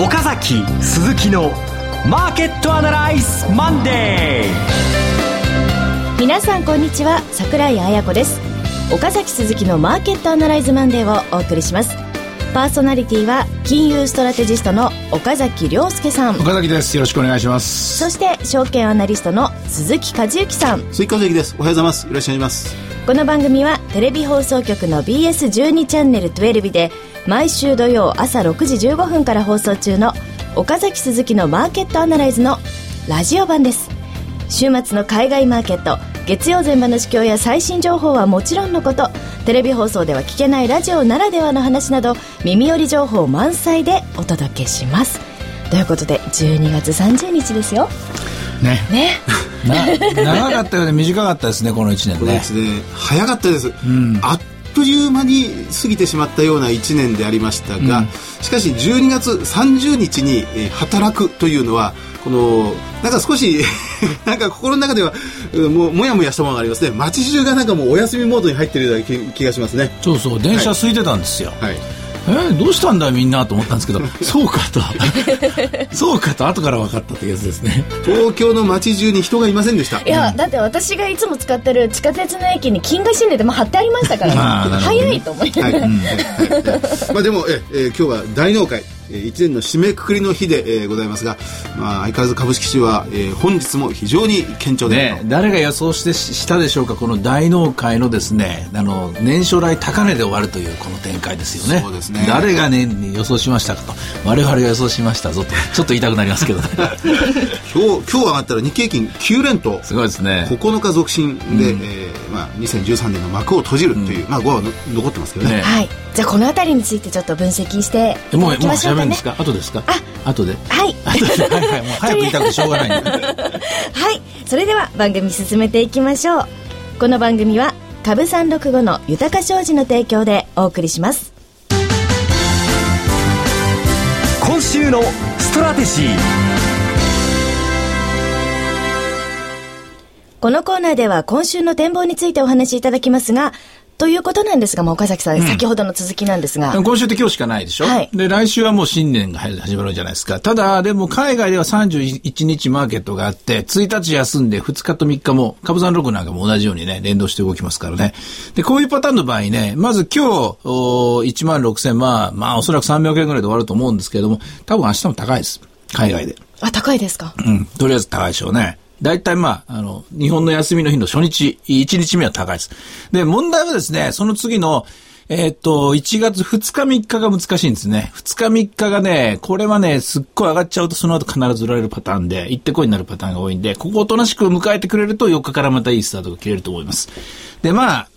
岡崎鈴木のマーケットアナライズマンデー皆さんこんにちは桜井彩子です。岡崎鈴木のマーケットアナライズマンデーをお送りします。パーソナリティは金融ストラテジストの岡崎良介さん。岡崎です。よろしくお願いします。そして証券アナリストの鈴木一之さん。鈴木一之です。おはようございます。よろしくお願いします。この番組はテレビ放送局の BS12 チャンネル12で毎週土曜朝6時15分から放送中の岡崎鈴木のマーケットアナライズのラジオ版です。週末の海外マーケット月曜前場の市況や最新情報はもちろんのことテレビ放送では聞けないラジオならではの話など耳寄り情報満載でお届けします。ということで12月30日ですよ。ね。ね。長かったようで短かったですねこの1年ね。この1年早かったです、ん、あっという間に過ぎてしまったような1年でありましたが、うん、しかし12月30日に、え働くというのはこのなんか少し なんか心の中ではももやもやしたものがありますね。街中がなんかもうお休みモードに入っているような気がしますね。そうそう。電車空いてたんですよ、はい、はいえー、どうしたんだみんなと思ったんですけど そうかと。そうかと後から分かったってやつですね。東京の街中に人がいませんでした。いや、うん、だって私がいつも使ってる地下鉄の駅に金河新年でも貼ってありましたから、ね、早いと思いなまあでもええ今日は大納会1年の締めくくりの日で、えー、ございますが、まあ、相変わらず株式市は、えー、本日も非常に堅調で、ね、誰が予想してしたでしょうかこの大納会のですねあの年初来高値で終わるというこの展開ですよね。そうですね。誰が、ね、予想しましたかと。我々が予想しましたぞと。ちょっと言いたくなりますけど、ね、今日今日上がったら日経金9連とすごいですね。9日続伸で、うん、えー、まあ、2013年の幕を閉じるという、うん、まあ5は残ってますけどね、ね、はい。じゃあこの辺りについてちょっと分析していきましょうかねもうもうんですか後ですか？あ後で。はい。後で。はいはい。もう早く言いたくて しょうがないはい。それでは番組進めていきましょう。この番組は株三六五の豊か商事の提供でお送りします。今週のストラテジー。このコーナーでは今週の展望についてお話しいただきますが、ということなんですが、まあ、岡崎さん、うん、先ほどの続きなんですが。今週って今日しかないでしょ？はい。で、来週はもう新年が始まるじゃないですか。ただ、でも海外では31日マーケットがあって、1日休んで2日と3日も、株三六なんかも同じようにね、連動して動きますからね。で、こういうパターンの場合ね、まず今日、お1万6000、まあ、まあ、おそらく300円ぐらいで終わると思うんですけれども、多分明日も高いです。海外で。あ、高いですか？うん。とりあえず高いでしょうね。大体まあ、あの、日本の休みの日の初日、1日目は高いです。で、問題はですね、その次の、えー、っと、1月2日3日が難しいんですね。2日3日がね、これはね、すっごい上がっちゃうとその後必ず売られるパターンで、行ってこいになるパターンが多いんで、ここをおとなしく迎えてくれると4日からまたいいスタートが切れると思います。で、まあ、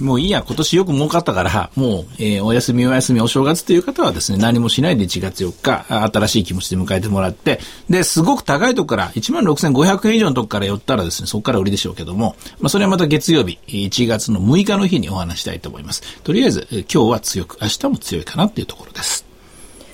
もういいや、今年よく儲かったから、もう、えー、お休みお休みお正月という方はですね、何もしないで1月4日、新しい気持ちで迎えてもらって、で、すごく高いとこから、16,500円以上のとこから寄ったらですね、そこから売りでしょうけども、まあ、それはまた月曜日、1月の6日の日にお話したいと思います。とりあえず、今日は強く、明日も強いかなっていうところです。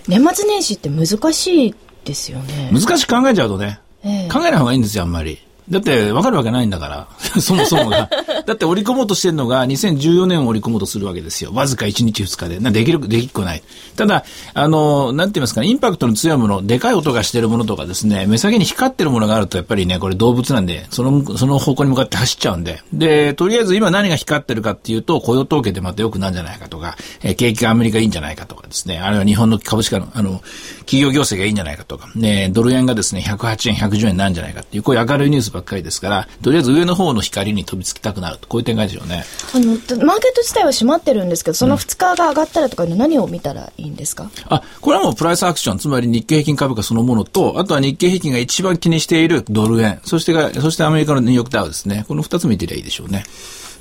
年末年始って難しいですよね。難しく考えちゃうとね、えー、考えない方がいいんですよ、あんまり。だって、わかるわけないんだから。そもそもが。だって織り込もうとしてるのが2014年を織り込もうとするわけですよ。わずか1日2日で。な、できる、できっこない。ただ、あの、なんて言いますかね、インパクトの強いもの、でかい音がしてるものとかですね、目先に光ってるものがあると、やっぱりね、これ動物なんで、その、その方向に向かって走っちゃうんで。で、とりあえず今何が光ってるかっていうと、雇用統計でまた良くなるんじゃないかとか、えー、景気がアメリカいいんじゃないかとかですね、あるいは日本の株式の、あの、企業業績がいいんじゃないかとか、ね、ドル円がですね、108円、110円なんじゃないかっていう、こういう明るいニュースばっかりですから、とりあえず上の方の光に飛びつきたくなると、こういう展開ですよね。あの、マーケット自体は閉まってるんですけど、その2日が上がったらとか何を見たらいいんですか、あ、これはもうプライスアクション、つまり日経平均株価そのものと、あとは日経平均が一番気にしているドル円、そしてが、そしてアメリカのニューヨークダウですね。この2つ見てりゃいいでしょうね。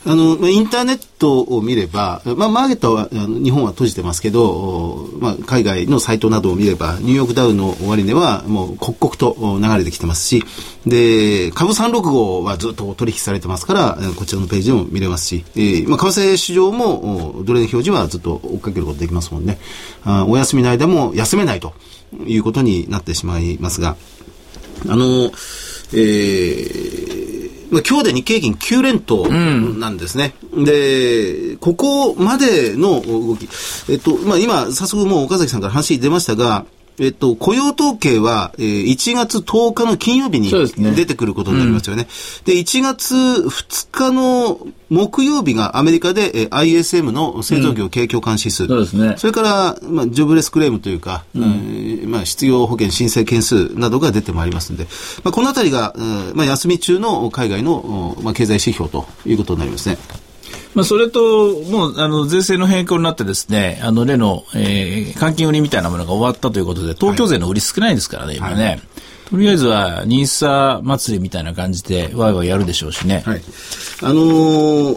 あの、インターネットを見れば、まあ、マーケットは、日本は閉じてますけど、まあ、海外のサイトなどを見れば、ニューヨークダウの終値はもう刻々と流れてきてますし、で、株365はずっと取引されてますから、こちらのページでも見れますし、えー、まあ、為替市場も、ドル円表示はずっと追っかけることできますもんね。あお休みの間も休めないということになってしまいますが、あの、えー、今日で日経平均9連投なんですね。うん、で、ここまでの動き、えっと、まあ、今、早速もう岡崎さんから話出ましたが、えっと、雇用統計は、えー、1月10日の金曜日に出てくることになりますよね。うん、1月2日の木曜日がアメリカで、えー、ISM の製造業景況感指数、うん、そうですね。それから、まあ、ジョブレスクレームというか、うん、えー、まあ、失業保険申請件数などが出てまいりますので、まあ、このあたりが、まあ、休み中の海外の、まあ、経済指標ということになりますね。まあ、それと、もう、あの、税制の変更になってですね、あの、例の、えー、換金売りみたいなものが終わったということで、東京税の売り少ないですからね、今ね。はいとりあえずは、ニーサ祭りみたいな感じで、わいわいやるでしょうしね。はい。あのー、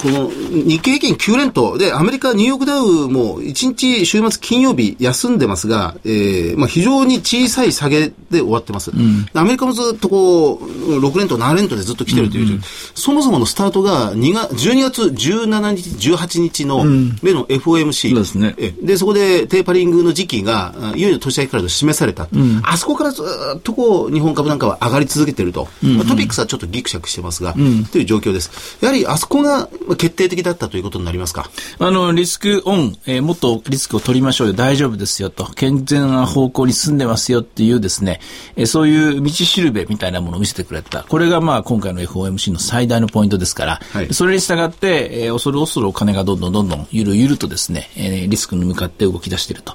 この日経平均9連投で、アメリカ、ニューヨークダウも1日週末金曜日休んでますが、えー、まあ非常に小さい下げで終わってます。うん、アメリカもずっとこう、6連投、7連投でずっと来てるという、うんうん、そもそものスタートが2月、12月17日、18日の目の FOMC、うん、ですね。で、そこでテーパリングの時期が、いよいよ年明けからと示された。うん、あそこからずっとこう、日本株なんかは上がり続けてると。うんうん、まあ、トピックスはちょっとギクシャクしてますが、うん、という状況です。やはりあそこが決定的だったということになりますか？あの、リスクオン、えー、もっとリスクを取りましょうよ、大丈夫ですよと、健全な方向に進んでますよっていうですね、えー、そういう道しるべみたいなものを見せてくれた。これがまあ今回の FOMC の最大のポイントですから、はい、それに従って、えー、恐る恐るお金がどんどんどんどんゆるゆるとですね、えー、リスクに向かって動き出していると。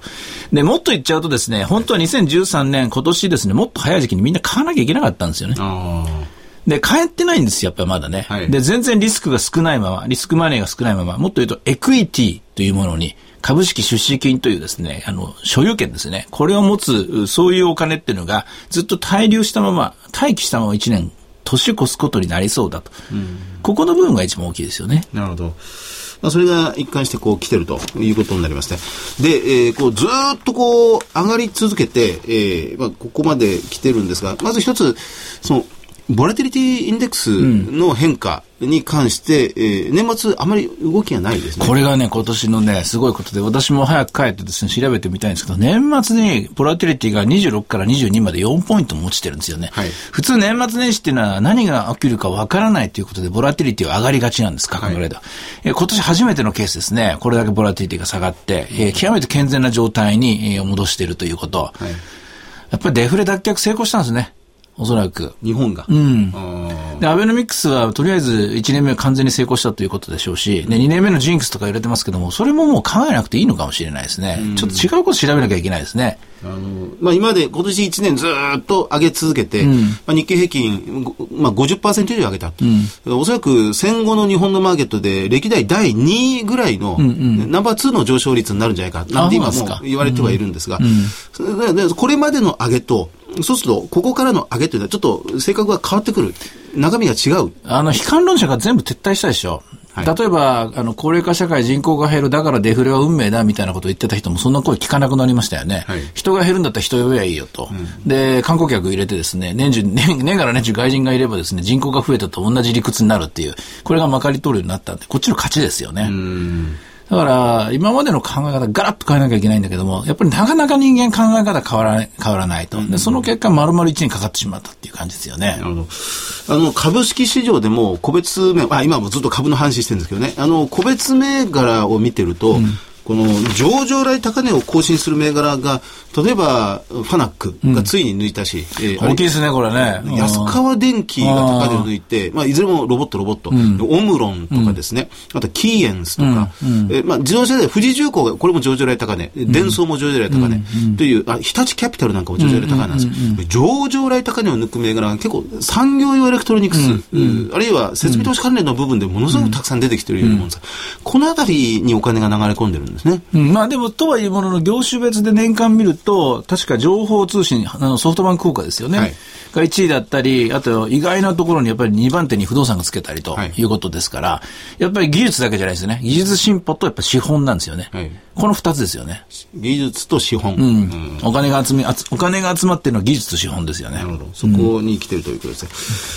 で、もっと言っちゃうとですね、本当は2013年、今年ですね、もっと早い時期にみんな買わなきゃいけなかったんですよね。で、帰ってないんですよ、やっぱりまだね、はい。で、全然リスクが少ないまま、リスクマネーが少ないまま、もっと言うと、エクイティというものに、株式出資金というですね、あの、所有権ですね。これを持つ、そういうお金っていうのが、ずっと滞留したまま、待機したまま1年、年越すことになりそうだと。ここの部分が一番大きいですよね。なるほど。まあ、それが一貫してこう来てるということになりますね。で、えー、こうずっとこう上がり続けて、えー、まあ、ここまで来てるんですが、まず一つ、その、ボラティリティインデックスの変化に関して、うん、えー、年末あまり動きがないですね。これがね、今年のね、すごいことで、私も早く帰ってですね、調べてみたいんですけど、年末にボラティリティが26から22まで4ポイントも落ちてるんですよね。はい、普通年末年始っていうのは何が起きるかわからないということで、ボラティリティは上がりがちなんです、価格ぐらいでは。え今年初めてのケースですね、これだけボラティリティが下がって、えー、極めて健全な状態に、えー、戻しているということ。はい、やっぱりデフレ脱却成功したんですね。おそらく。日本が。うん。で、アベノミクスはとりあえず1年目は完全に成功したということでしょうし、で、2年目のジンクスとか入れてますけども、それももう考えなくていいのかもしれないですね。ちょっと違うこと調べなきゃいけないですね。あの、まあ、今まで今年1年ずっと上げ続けて、うん、まあ、日経平均、まあ50%以上上げた、うん、おそらく戦後の日本のマーケットで歴代第2位ぐらいの、うんうん、ナンバー2の上昇率になるんじゃないか、なんて今も言われてはいるんですが、これまでの上げと、そうすると、ここからの上げというのはちょっと性格が変わってくる。中身が違う。あの、悲観論者が全部撤退したでしょ。はい、例えば、あの、高齢化社会人口が減る、だからデフレは運命だみたいなことを言ってた人もそんな声聞かなくなりましたよね。はい、人が減るんだったら人呼べばいいよと、うん。で、観光客入れてですね、年中、年、年から年中外人がいればですね、人口が増えたと同じ理屈になるっていう、これがまかり通るようになったんで、こっちの勝ちですよね。だから、今までの考え方ガラッと変えなきゃいけないんだけども、やっぱりなかなか人間考え方変わらない、変わらないと。で、その結果、丸々1年かかってしまったっていう感じですよね。なるほど。あの、株式市場でも個別銘、あ、今もずっと株の話してるんですけどね、あの、個別銘柄を見てると、うんこの上場来高値を更新する銘柄が、例えば、ファナックがついに抜いたし、うん、えー、大きいですね、これね。安川電機が高値を抜いて、まあ、いずれもロボット、ロボット、うん、オムロンとかですね、うん、あとキーエンスとか、うん、えー、まあ、自動車で富士重工が、これも上場来高値、デンソーも上場来高値、という、あ、日立キャピタルなんかも上場来高値なんです。よ。上場来高値を抜く銘柄が結構、産業用エレクトロニクス、あるいは設備投資関連の部分でものすごくたくさん出てきてるようなもんです。このあたりにお金が流れ込んでるんですね。まあでも、とはいうものの、業種別で年間見ると、確か情報通信、あのソフトバンク効果ですよね。はいが1位だったり、あと意外なところにやっぱり2番手に不動産がつけたりということですから、はい、やっぱり技術だけじゃないですね。技術進歩とやっぱ資本なんですよね。はい、この2つですよね。技術と資本。うん。うん、お金が集め、お金が集まってるのは技術と資本ですよね。なるほど。そこに来てるということですね。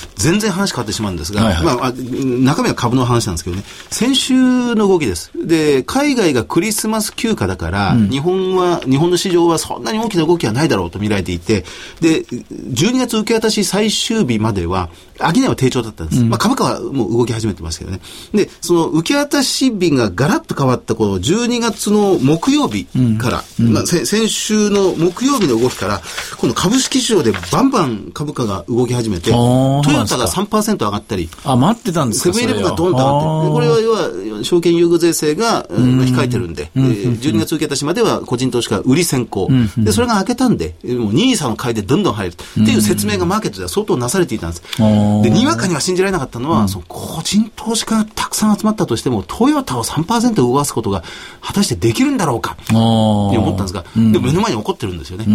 うん、全然話変わってしまうんですが、はいはい、まあ、中身は株の話なんですけどね、先週の動きです。で、海外がクリスマス休暇だから、うん、日本は、日本の市場はそんなに大きな動きはないだろうと見られていて、で、12月受け渡し最終日までは、商いは低調だったんです。まあ株価はもう動き始めてますけどね。で、その受け渡し日がガラッと変わったこの12月の木曜日から、まあ先週の木曜日の動きから、今度株式市場でバンバン株価が動き始めて、トヨタが3%上がったり、あ、待ってたんですかセブンイレブンがドンと上がってる、これは要は証券優遇税制が、控えてるんで、12月受け渡しまでは個人投資家売り先行。で、それが開けたんで、もう NISA の買いでどんどん入るっていう説明がマーケットでは相当なされていたんです。で、にわかには信じられなかったのは、その個人投資家がたくさん集まったとしても、トヨタを3%動かすことが果たしてできるんだろうか、って思ったんですが、でも目の前に起こってるんですよね。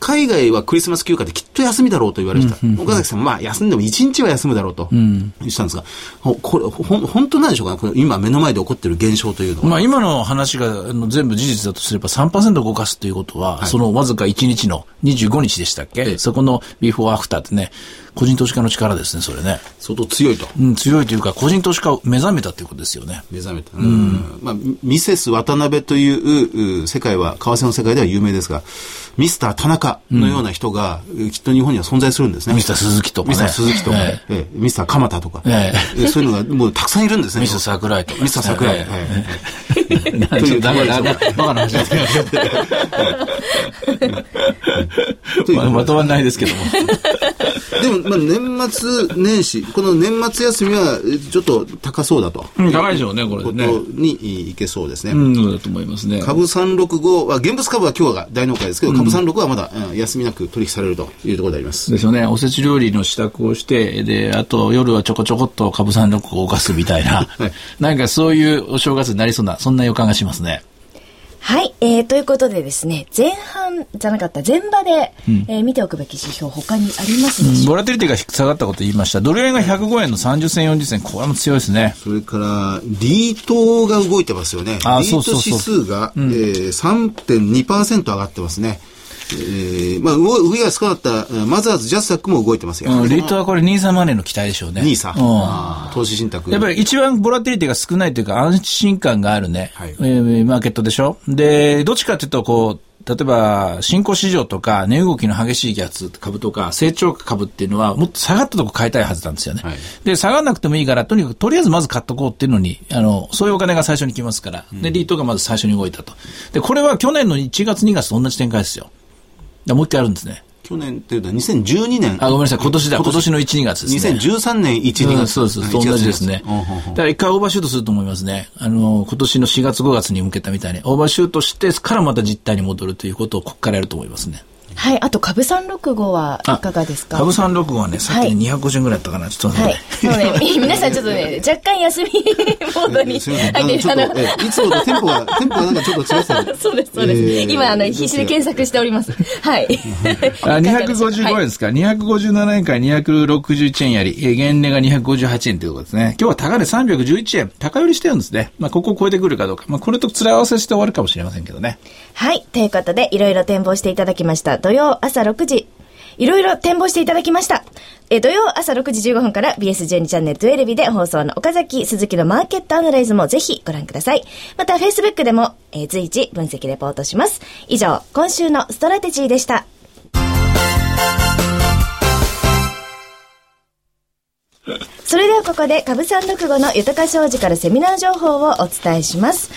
海外はクリスマス休暇できっと休みだろうと言われてた。岡崎さん、まあ休んでも1日は休むだろうと言ってたんですが、これ、ほ本当なんでしょうかこれ今目の前で起こってる現象というのは。まあ今の話が全部事実だとすれば3%動かすということは、はい、そのわずか1日の25日でしたっけ、そこのビフォーアフターってね、個人投資家の力ですね、それね。相当強いと。うん、強いというか、個人投資家を目覚めたということですよね。目覚めた。うん。まあ、ミセス渡辺という世界は、為替の世界では有名ですが、ミスター田中のような人が、うん、きっと日本には存在するんですね。ミスター鈴木とか、ね、ミスター鈴木とか、えええミスター鎌田とか、ええ、そういうのがもうたくさんいるんですね。ミスター桜井とか。ミスター桜井。ええ という、だめだ、バカな話ですけど。まとまらないですけども。でも、まあ、年末年始、この年末休みは、ちょっと高そうだと。うん、高いでしょうね、これね。ことにいけそうですね。うん、そうだと思いますね。株365は、現物株は今日が大納会ですけど、株365はまだ、うん、休みなく取引されるというところであります。ですよね。おせち料理の支度をして、で、あと夜はちょこちょこっと株365を動かすみたいな、はい、なんかそういうお正月になりそうな、そんな予感がしますね。はい、えー、ということでですね、前半じゃなかった前場で、うん、えー、見ておくべき指標、他にありますでしょうか、うん、ボラティリティが下がったこと言いました。ドル円が105円の30銭、40銭、これも強いですね。それから、リートが動いてますよね。あリート指数が、うん、えー、3.2%上がってますね。えー、まあ、上が少なかった、マザーズ、ジャスタックも動いてますよ。うん、リートはこれ、ニーサマネーの期待でしょうね。ニーサ。うん、投資信託。やっぱり一番ボラティリティが少ないというか、安心感があるね、はい、えー、マーケットでしょ。で、どっちかというと、こう、例えば、新興市場とか、値動きの激しいやつ株とか、成長株っていうのは、もっと下がったとこ買いたいはずなんですよね。はい、で、下がらなくてもいいから、とにかく、とりあえずまず買っとこうっていうのに、あの、そういうお金が最初に来ますから、で、リートがまず最初に動いたと。で、これは去年の1月、2月と同じ展開ですよ。もう一回あるんですね。去年っていうのは2012年。あ、ごめんなさい。今年だ。今年の1、2月ですね。2013年1、2月。うん、そうです。同じですね。だから一回オーバーシュートすると思いますね。あの、今年の4月、5月に向けたみたいに、オーバーシュートしてからまた実態に戻るということをここからやると思いますね。はい、あと株三六五はいかがですか？株三六五はね、さっき250円ぐらいだったかな、ちょっとね。はい。そうね、皆さんちょっとね、若干休みモードに入ってる。いつもとテンポが、テンポがなんかちょっと違ってたそうです、そうです。今、あの、必死で検索しております。はい。あ、255円ですか？257円から261円やり、原値が258円ということですね。今日は高値311円、高寄りしてるんですね。まあ、ここを超えてくるかどうか。まあ、これと面合わせして終わるかもしれませんけどね。はい。ということで、いろいろ展望していただきました。土曜朝6時、いろいろ展望していただきました。え土曜朝6時15分から BS12 チャンネル12ビで放送の岡崎鈴木のマーケットアナライズもぜひご覧ください。また Facebook でも、えー、随時分析レポートします。以上、今週のストラテジーでした。それではここで株三六五の豊か商事からセミナー情報をお伝えします。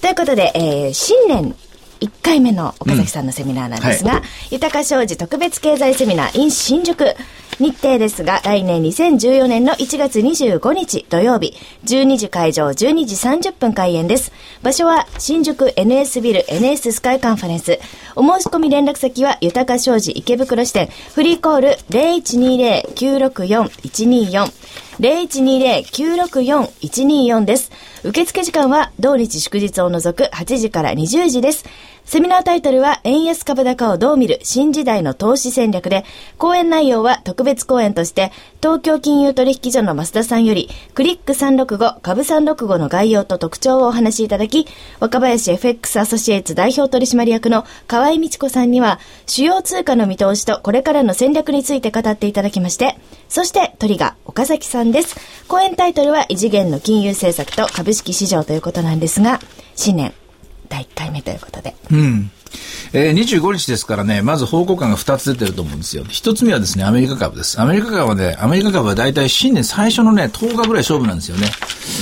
ということで、えー、新年1回目の岡崎さんのセミナーなんですが、うんはい、豊か商事特別経済セミナー in 新宿。日程ですが、来年2014年の1月25日土曜日、12時会場、12時30分開演です。場所は新宿 NS ビル NS スカイカンファレンス。お申し込み連絡先は豊か商事池袋支店、フリーコール0120-964-124。0120-964-124です。受付時間は同日祝日を除く8時から20時です。セミナータイトルは、円安株高をどう見る新時代の投資戦略で、講演内容は特別講演として、東京金融取引所の増田さんより、クリック365、株365の概要と特徴をお話しいただき、若林 FX アソシエイツ代表取締役の河合美智子さんには、主要通貨の見通しとこれからの戦略について語っていただきまして、そしてトリガー岡崎さんです。講演タイトルは異次元の金融政策と株式市場ということなんですが、新年第1回目ということで。うん。えー、25日ですからね、まず報告感が2つ出てると思うんですよ。1つ目はですね、アメリカ株です。アメリカ株はね、アメリカ株は大体新年最初のね、10日ぐらい勝負なんですよね。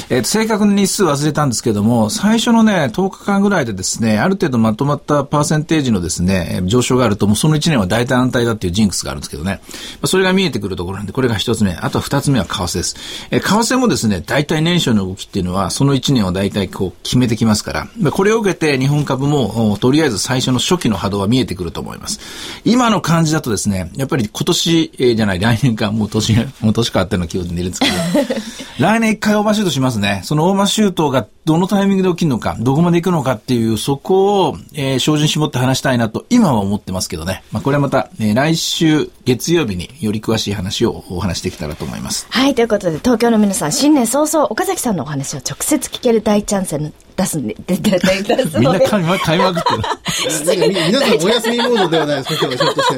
えー、正確に日数忘れたんですけども、最初のね、10日間ぐらいでですね、ある程度まとまったパーセンテージのですね、上昇があると、もうその1年は大体安泰だっていうジンクスがあるんですけどね。まあ、それが見えてくるところなんで、これが1つ目。あとは2つ目は為替です。えー、為替もですね、大体年初の動きっていうのは、その1年を大体こう決めてきますから、まあ、これを受けて日本株も、とりあえず最初の初期の波動は見えてくると思います。今の感じだとですね、やっぱり今年、えー、じゃない、来年か、もう年、もう年変わってるの気分でいるんですけど、来年一回オーバーシュートしますね。そのオーバーシュートがどのタイミングで起きるのか、どこまで行くのかっていう、そこを、えー、精進絞って話したいなと、今は思ってますけどね。まあ、これはまた、えー、来週月曜日により詳しい話をお話してきたらと思います。はい、ということで、東京の皆さん、新年早々、岡崎さんのお話を直接聞ける大チャンス出すんで、出出すみんな買いま買いまくってる。皆さんお休みモードではないですか、今日はひょっとし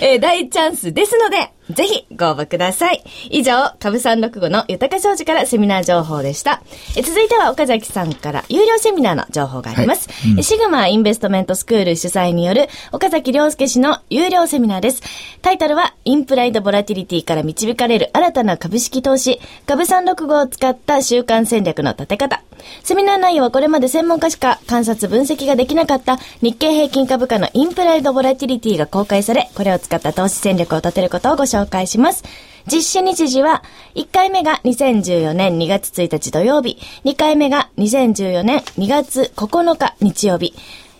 て。えー、大チャンスですので、ぜひご応募ください。以上、株三六五の豊か商事からセミナー情報でした。え続いては岡崎さんから有料セミナーの情報があります。はいうん、シグマインベストメントスクール主催による岡崎良介氏の有料セミナーです。タイトルは、インプライドボラティリティから導かれる新たな株式投資、株三六五を使った週間戦略の立て方。セミナー内容はこれまで専門家しか観察分析ができなかった日経平均株価のインプライドボラティリティが公開され、これを使った投資戦略を立てることをご紹介紹介します。実施日時は、1回目が2014年2月1日土曜日、2回目が2014年2月9日日曜日、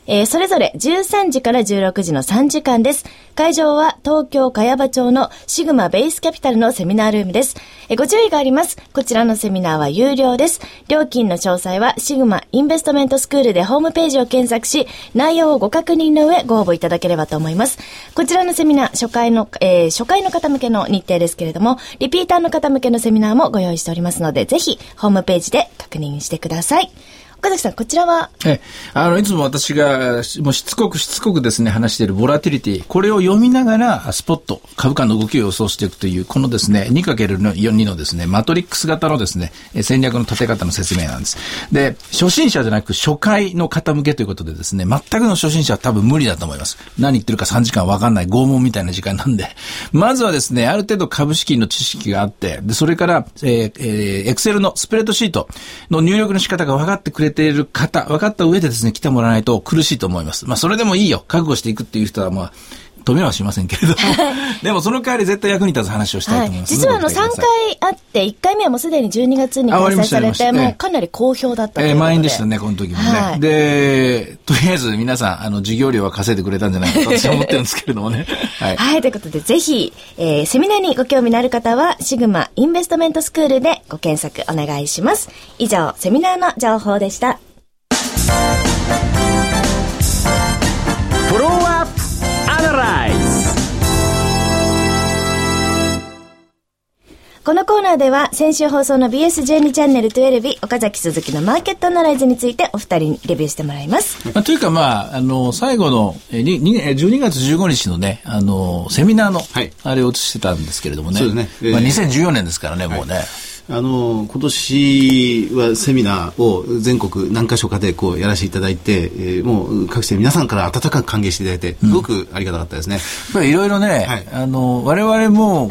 えー、それぞれ13時から16時の3時間です。会場は東京茅場町のシグマベースキャピタルのセミナールームです。えー、ご注意があります。こちらのセミナーは有料です。料金の詳細はシグマインベストメントスクールでホームページを検索し、内容をご確認の上ご応募いただければと思います。こちらのセミナー、初回の、えー、初回の方向けの日程ですけれども、リピーターの方向けのセミナーもご用意しておりますので、ぜひホームページで確認してください。岡崎さん、こちらは？え、あの、いつも私が、もうしつこくしつこくですね、話しているボラティリティ、これを読みながら、スポット、株価の動きを予想していくという、このですね、2×42 のですね、マトリックス型のですね、戦略の立て方の説明なんです。で、初心者じゃなく初回の方向けということでですね、全くの初心者は多分無理だと思います。何言ってるか3時間わかんない拷問みたいな時間なんで、まずはですね、ある程度株式の知識があって、で、それから、えー、えー、エクセルのスプレッドシートの入力の仕方が分かってくれている方、分かった上でですね、来てもらわないと苦しいと思います。まあ、それでもいいよ。覚悟していくっていう人は、まあ、止めはしませんけれども、でもその代わり絶対役に立つ話をしたいと思います。はい、実はあの3回あって、1回目はもうすでに12月に開催されて、もうかなり好評だったとえー、満員でしたね、この時もね。はい、で、とりあえず皆さん、あの、授業料は稼いでくれたんじゃないかと私は 思ってるんですけれどもね。はい、はい。ということで、ぜひ、えー、セミナーにご興味のある方は、シグマインベストメントスクールでご検索お願いします。以上、セミナーの情報でした。このコーナーでは先週放送の BS12 チャンネル12日岡崎鈴木のマーケットアナライズについてお二人にレビューしてもらいます。まあ、というかまあ、あの、最後のえ12月15日のね、あの、セミナーの、あれを映してたんですけれどもね。そうですね。まあ、2014年ですからね、もうね。はいあの今年はセミナーを全国何箇所かでこうやらせていただいて、えー、もう各地で皆さんから温かく歓迎していただいて、すごくありがたかったですね。いろいろね、はい、あの我々も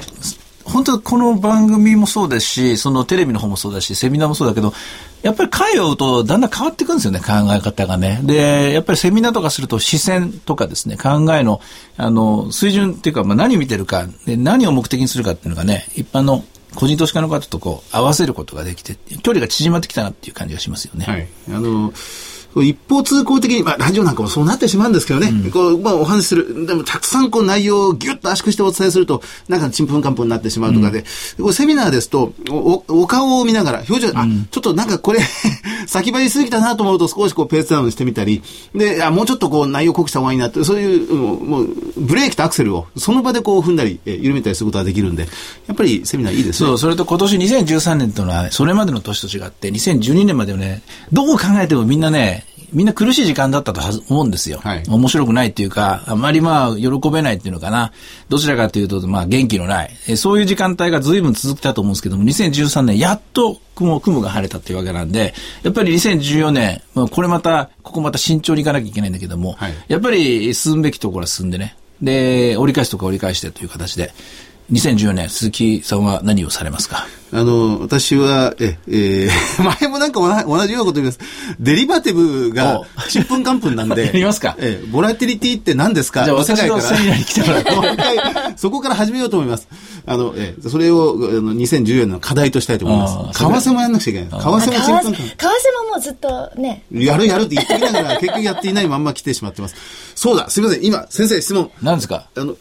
本当この番組もそうですし、そのテレビの方もそうだし、セミナーもそうだけど、やっぱり会を追うとだんだん変わっていくんですよね、考え方がね。で、やっぱりセミナーとかすると視線とかですね、考えの、あの、水準っていうか、まあ、何見てるか、で何を目的にするかっていうのがね、一般の個人投資家の方とこう合わせることができて、距離が縮まってきたなっていう感じがしますよね。はい。あの、一方通行的に、まあ、ラジオなんかもそうなってしまうんですけどね、うん、こう、まあ、お話しする。でも、たくさんこう内容をぎゅっと圧縮してお伝えすると、なんかちんぷんかんぷんになってしまうとかで、うん、これセミナーですと、お、お顔を見ながら、表情、うん、あ、ちょっとなんかこれ 先張りすぎたなと思うと少しこうペースダウンしてみたり、で、あ、もうちょっとこう内容濃くした方がいいなって、そういう、もう、ブレーキとアクセルをその場でこう踏んだり、え緩めたりすることができるんで、やっぱりセミナーいいですね。そう、それと今年2013年というのは、それまでの年と違って、2012年まではね、どう考えてもみんなね、みんな苦しい時間だったと思うんですよ。はい面白くないっていうか、あまりまあ、喜べないっていうのかな。どちらかというと、まあ、元気のない。えそういう時間帯が随分続いたと思うんですけども、2013年、やっと雲、雲が晴れたっていうわけなんで、やっぱり2014年、まあ、これまた、ここまた慎重にいかなきゃいけないんだけども、はいやっぱり進むべきところは進んでね。で、折り返すとか折り返してという形で、2014年、鈴木さんは何をされますか？あの、私は、え、えー 前もなんか同同じようなこと言います。デリバティブがおちんぷんかんぷんなんで。やりますかええボラティリティって何ですか？じゃあ世界から私のセミナーに来てもらってもう一回そこから始めようと思います。あの、ええそれを、あの、2014年の課題としたいと思いあます。ー為替もやんなくちゃいけない。為替もちんぷんかんぷん。為替ももうずっとね、やるやるって言ってきながら、結局やっていないまんま来てしまってます。そうだ、すみません。今、先生質問。何ですか？あの、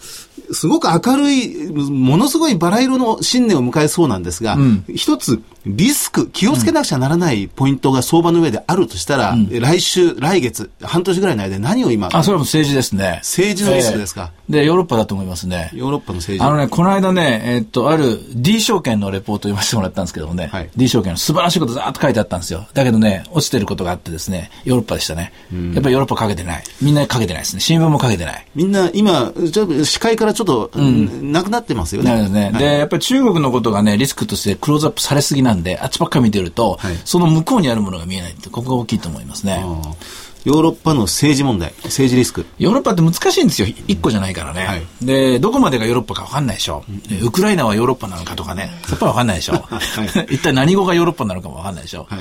すごく明るい、ものすごいバラ色の新年を迎えそうなんですが、一つ、リスク、気をつけなくちゃならないポイントが相場の上であるとしたら、来週、来月、半年ぐらいの間で何を今、あ、それはもう政治ですね。政治のリスクですか、ええで、ヨーロッパだと思いますね。ヨーロッパの政治。あのね、この間ね、えっと、ある D 証券のレポートを読ませてもらったんですけどもね、はい D 証券の素晴らしいことざーっと書いてあったんですよ。だけどね、落ちてることがあってですね、ヨーロッパでしたね。やっぱりヨーロッパかけてない。みんなかけてないですね。新聞もかけてない。みんな今、ちょっと視界からちょっと、なくなってますよね。なるほどね。はいで、やっぱり中国のことがね、リスクとしてクローズアップされすぎなんで、あっちばっかり見てると、はいその向こうにあるものが見えないって、ここが大きいと思いますね。ヨーロッパの政治問題、政治リスク。ヨーロッパって難しいんですよ。一個じゃないからね。はいで、どこまでがヨーロッパか分かんないでしょ。でウクライナはヨーロッパなのかとかね。やっぱり分かんないでしょ。一体何語がヨーロッパなのかも分かんないでしょ。はい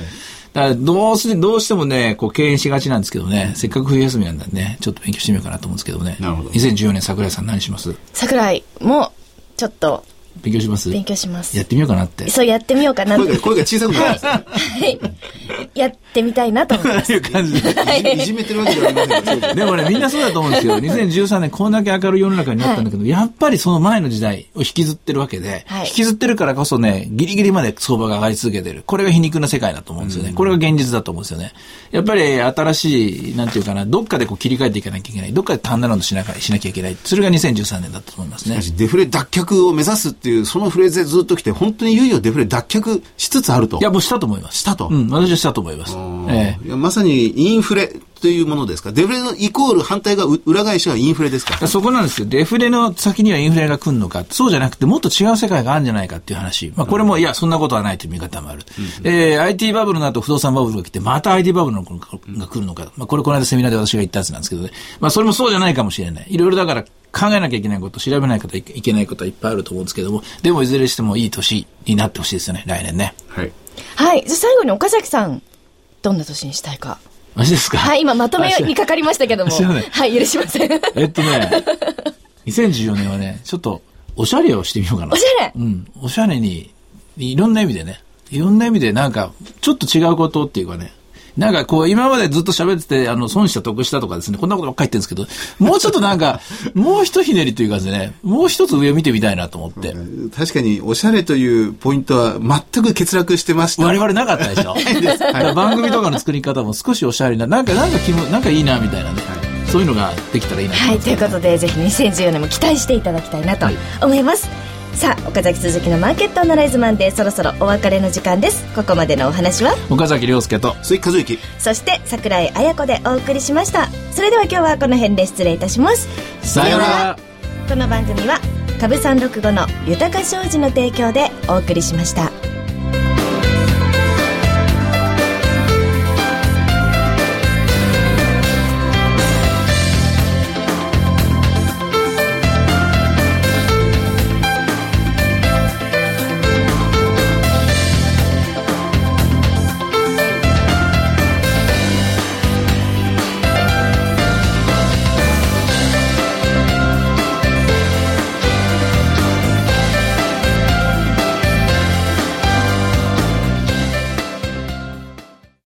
だからどうし、どうしてもね、こう敬遠しがちなんですけどね、せっかく冬休みなんでね、ちょっと勉強してみようかなと思うんですけどね。なるほど2014年桜井さん何します？桜井もちょっと勉強します？勉強しますやってみようかなって。そうやってみようかな声が、声が小さくなるはい。やってみたいなと思います。いう感じで。いじめてるわけではありませんけど。でもね、みんなそうだと思うんですよ。2013年こんだけ明るい世の中になったんだけど、やっぱりその前の時代を引きずってるわけで、はい引きずってるからこそね、ギリギリまで相場が上がり続けてる。これが皮肉な世界だと思うんですよね。これが現実だと思うんですよね。やっぱり新しい、なんていうかな、どっかでこう切り替えていかなきゃいけない。どっかでターンアラウンドしなきゃしなきゃいけない。それが2013年だったと思いますねしか。しデフレ脱却を目指すっていう、そのフレーズでずっと来て、本当にいよいよデフレ脱却しつつあると。いや、もうしたと思います。したとうん、私はしたと思います。ええいやまさにインフレというものですか？デフレのイコール反対がう裏返しがインフレですか？そこなんですよ。デフレの先にはインフレが来るのか、そうじゃなくてもっと違う世界があるんじゃないかっていう話。まあこれも、いや、そんなことはないという見方もある。えー IT バブルの後不動産バブルが来て、また IT バブルのが来るのか。まあこれこの間セミナーで私が言ったやつなんですけどね。まあそれもそうじゃないかもしれない。いろいろだから考えなきゃいけないこと、調べないといけないことはいっぱいあると思うんですけども、でもいずれにしてもいい年になってほしいですよね、来年ね。はい。はい。じゃあ最後に岡崎さん、どんな年にしたいか。マジですか？はい、今まとめにかかりましたけども。はい、許しません。えっとね、2014年はね、ちょっと、おしゃれをしてみようかな。おしゃれ？うん。おしゃれに、いろんな意味でね、いろんな意味でなんか、ちょっと違うことっていうかね、なんかこう、今までずっと喋ってて、あの、損した得したとかですね、こんなことばっかり言ってるんですけど、もうちょっとなんか、もう一ひねりというかですね、もう一つ上を見てみたいなと思って。確かに、おしゃれというポイントは全く欠落してました。我々なかったでしょ だから番組とかの作り方も少しおしゃれな、なんか、なんか気も、なんかいいな、みたいなね。そういうのができたらいいなと思はい、ってということで、ぜひ2014年も期待していただきたいなとはい思います。さあ、岡崎鈴木のマーケットアナライズマンでそろそろお別れの時間です。ここまでのお話は、岡崎亮介と、鈴木和之。そして桜井彩子でお送りしました。それでは今日はこの辺で失礼いたします。さようなら。この番組は株三六五の豊か商事の提供でお送りしました。